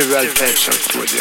several versions to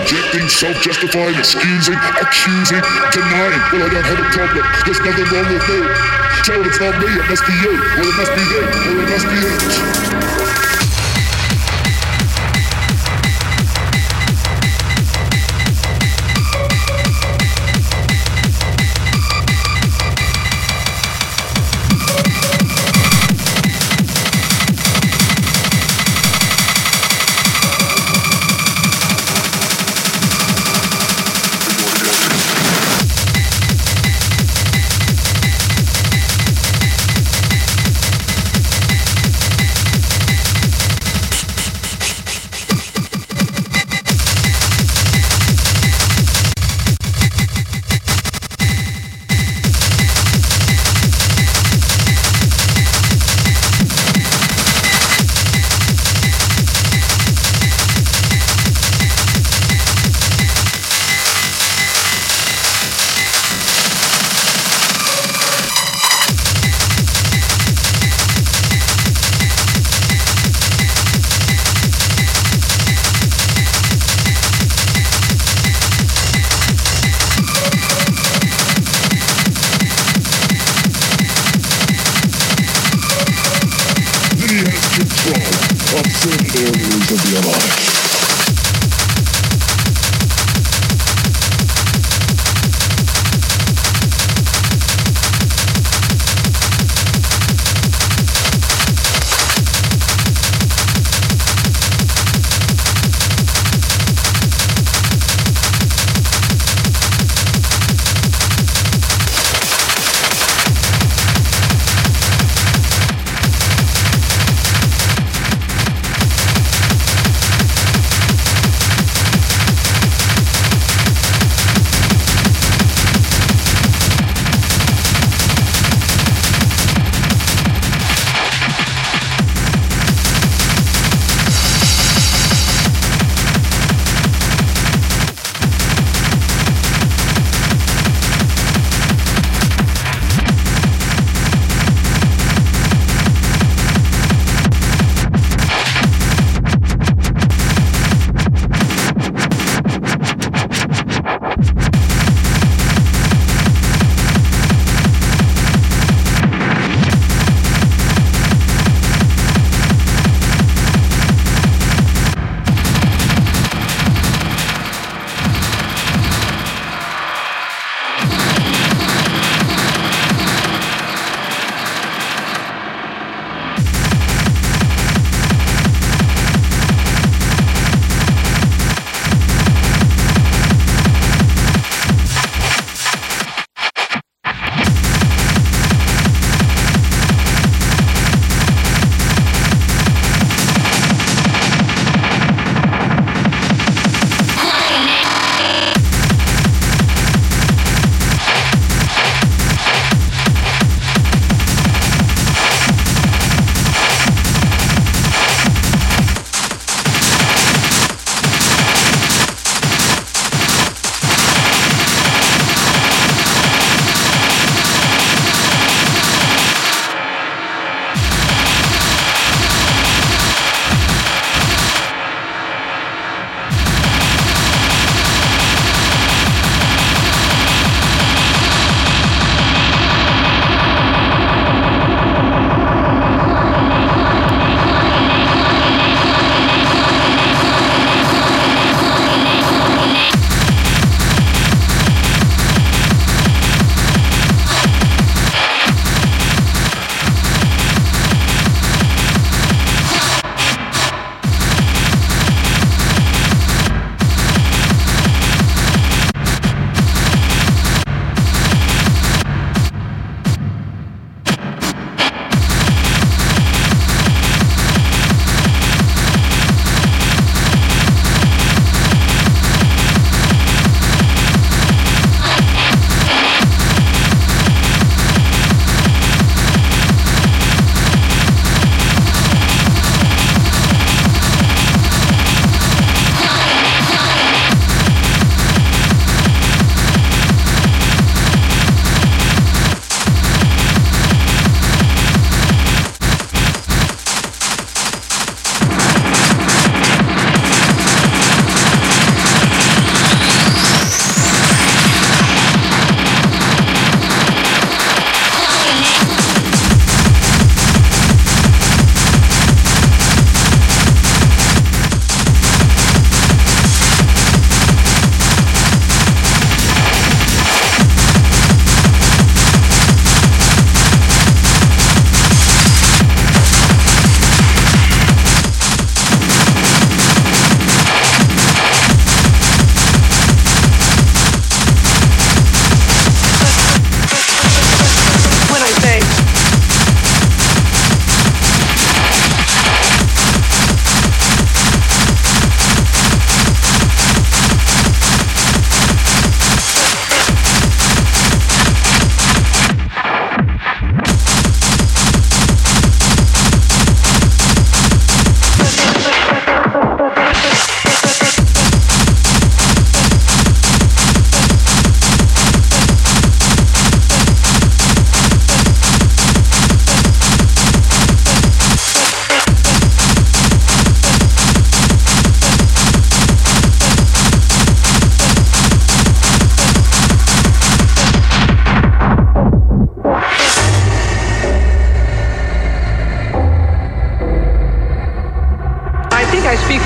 Rejecting, self-justifying, excusing, accusing, denying. Well, I don't have a problem. There's nothing wrong with me. Tell it it's not me. It must be you. it must be them. it must be it.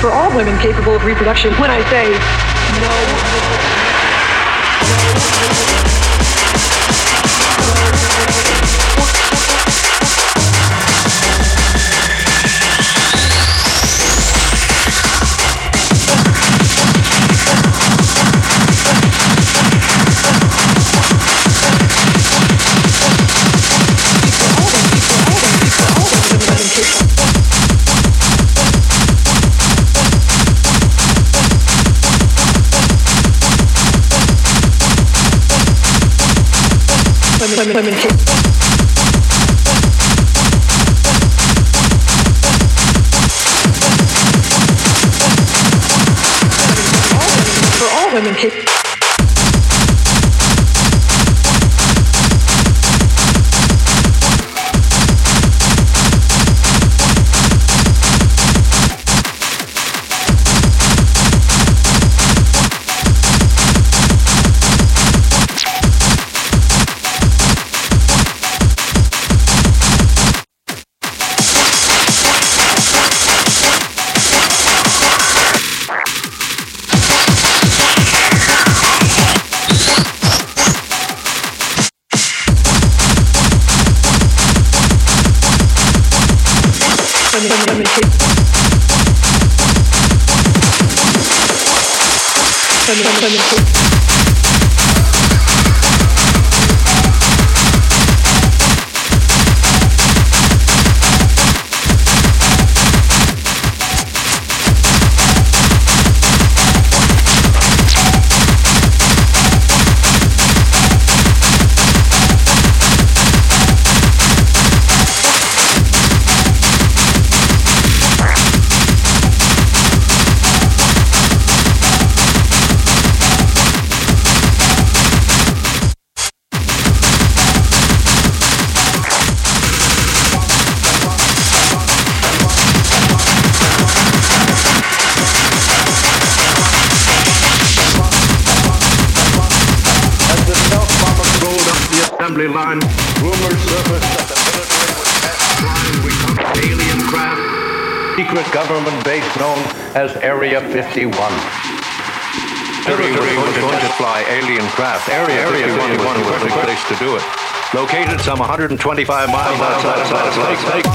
for all women capable of reproduction when I say no. women 125 miles outside of Las Vegas.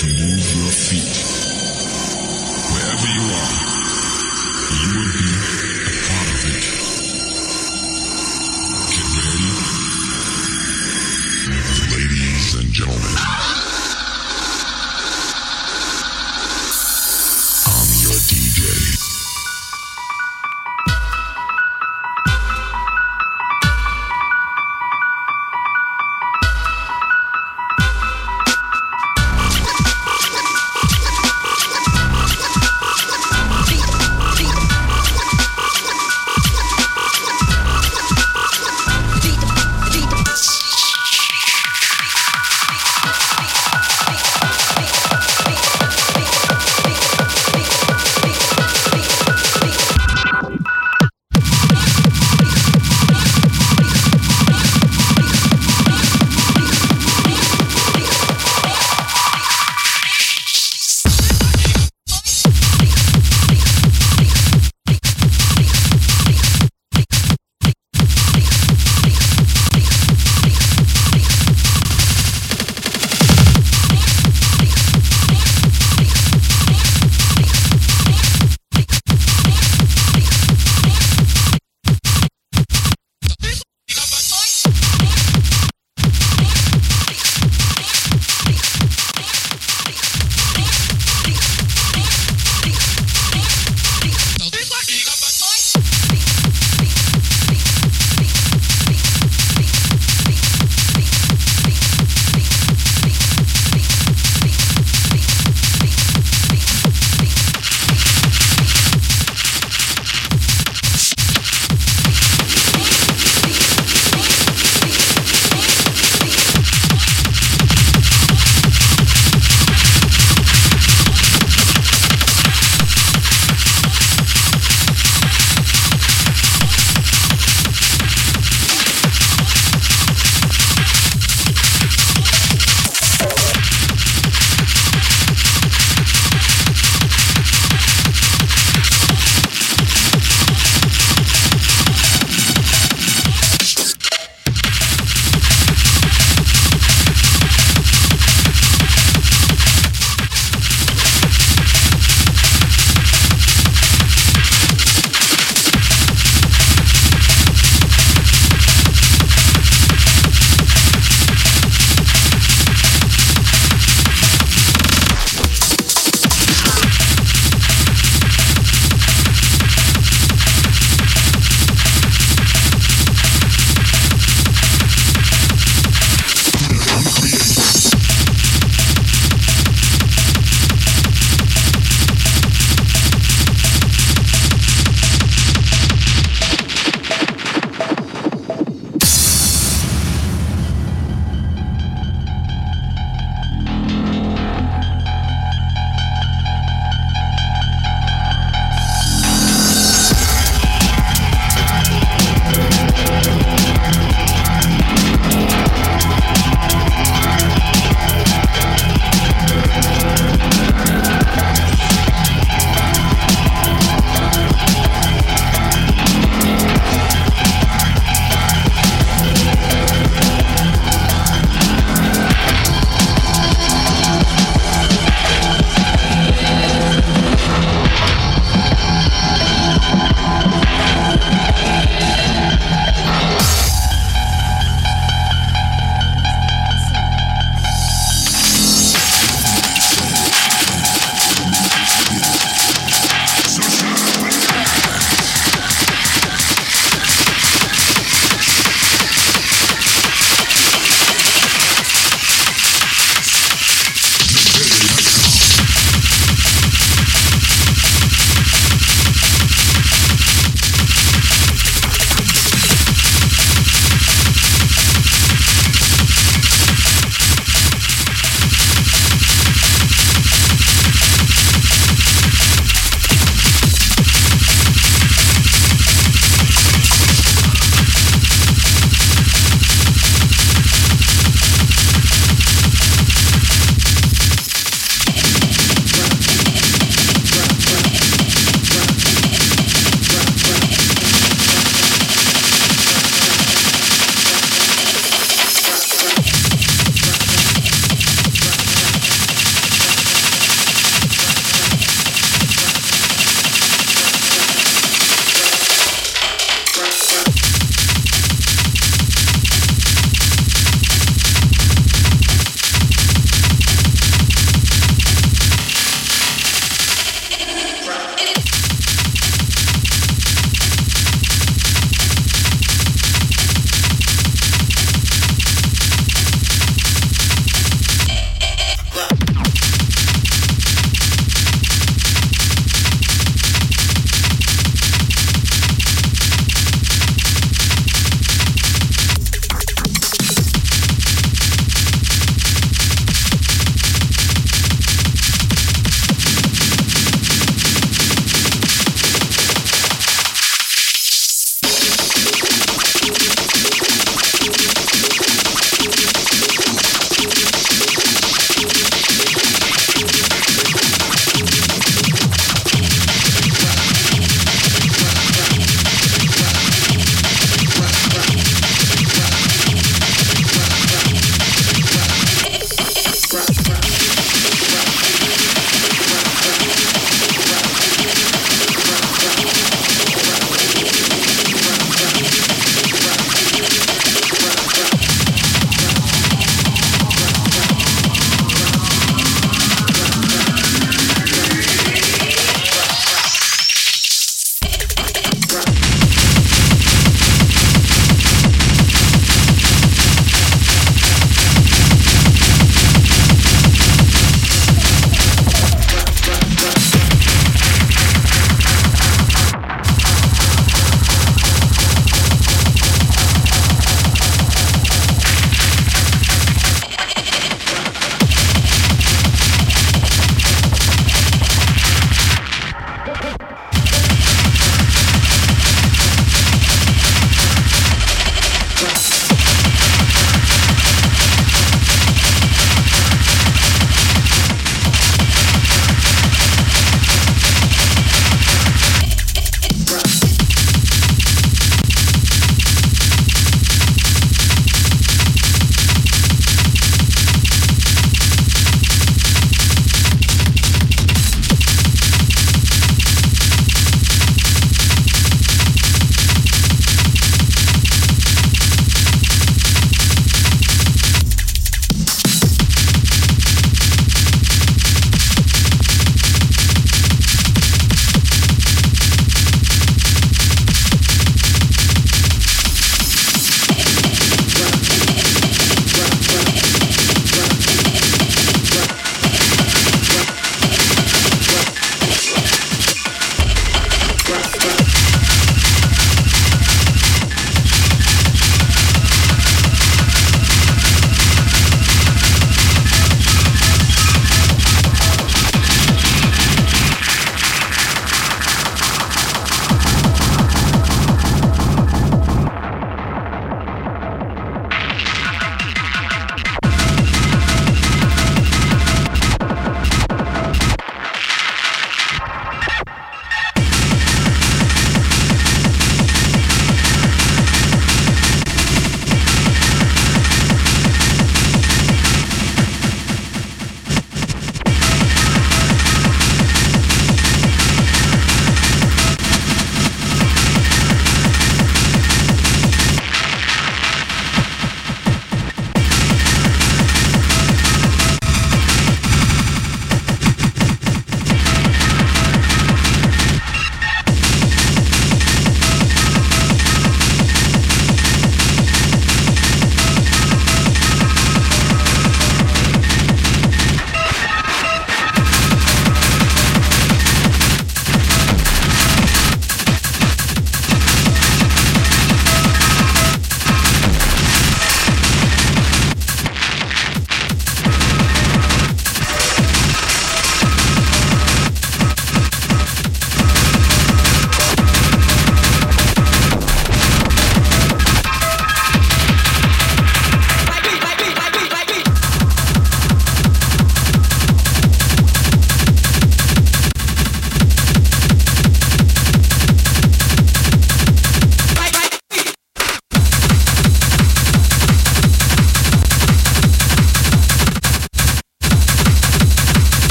to move your feet.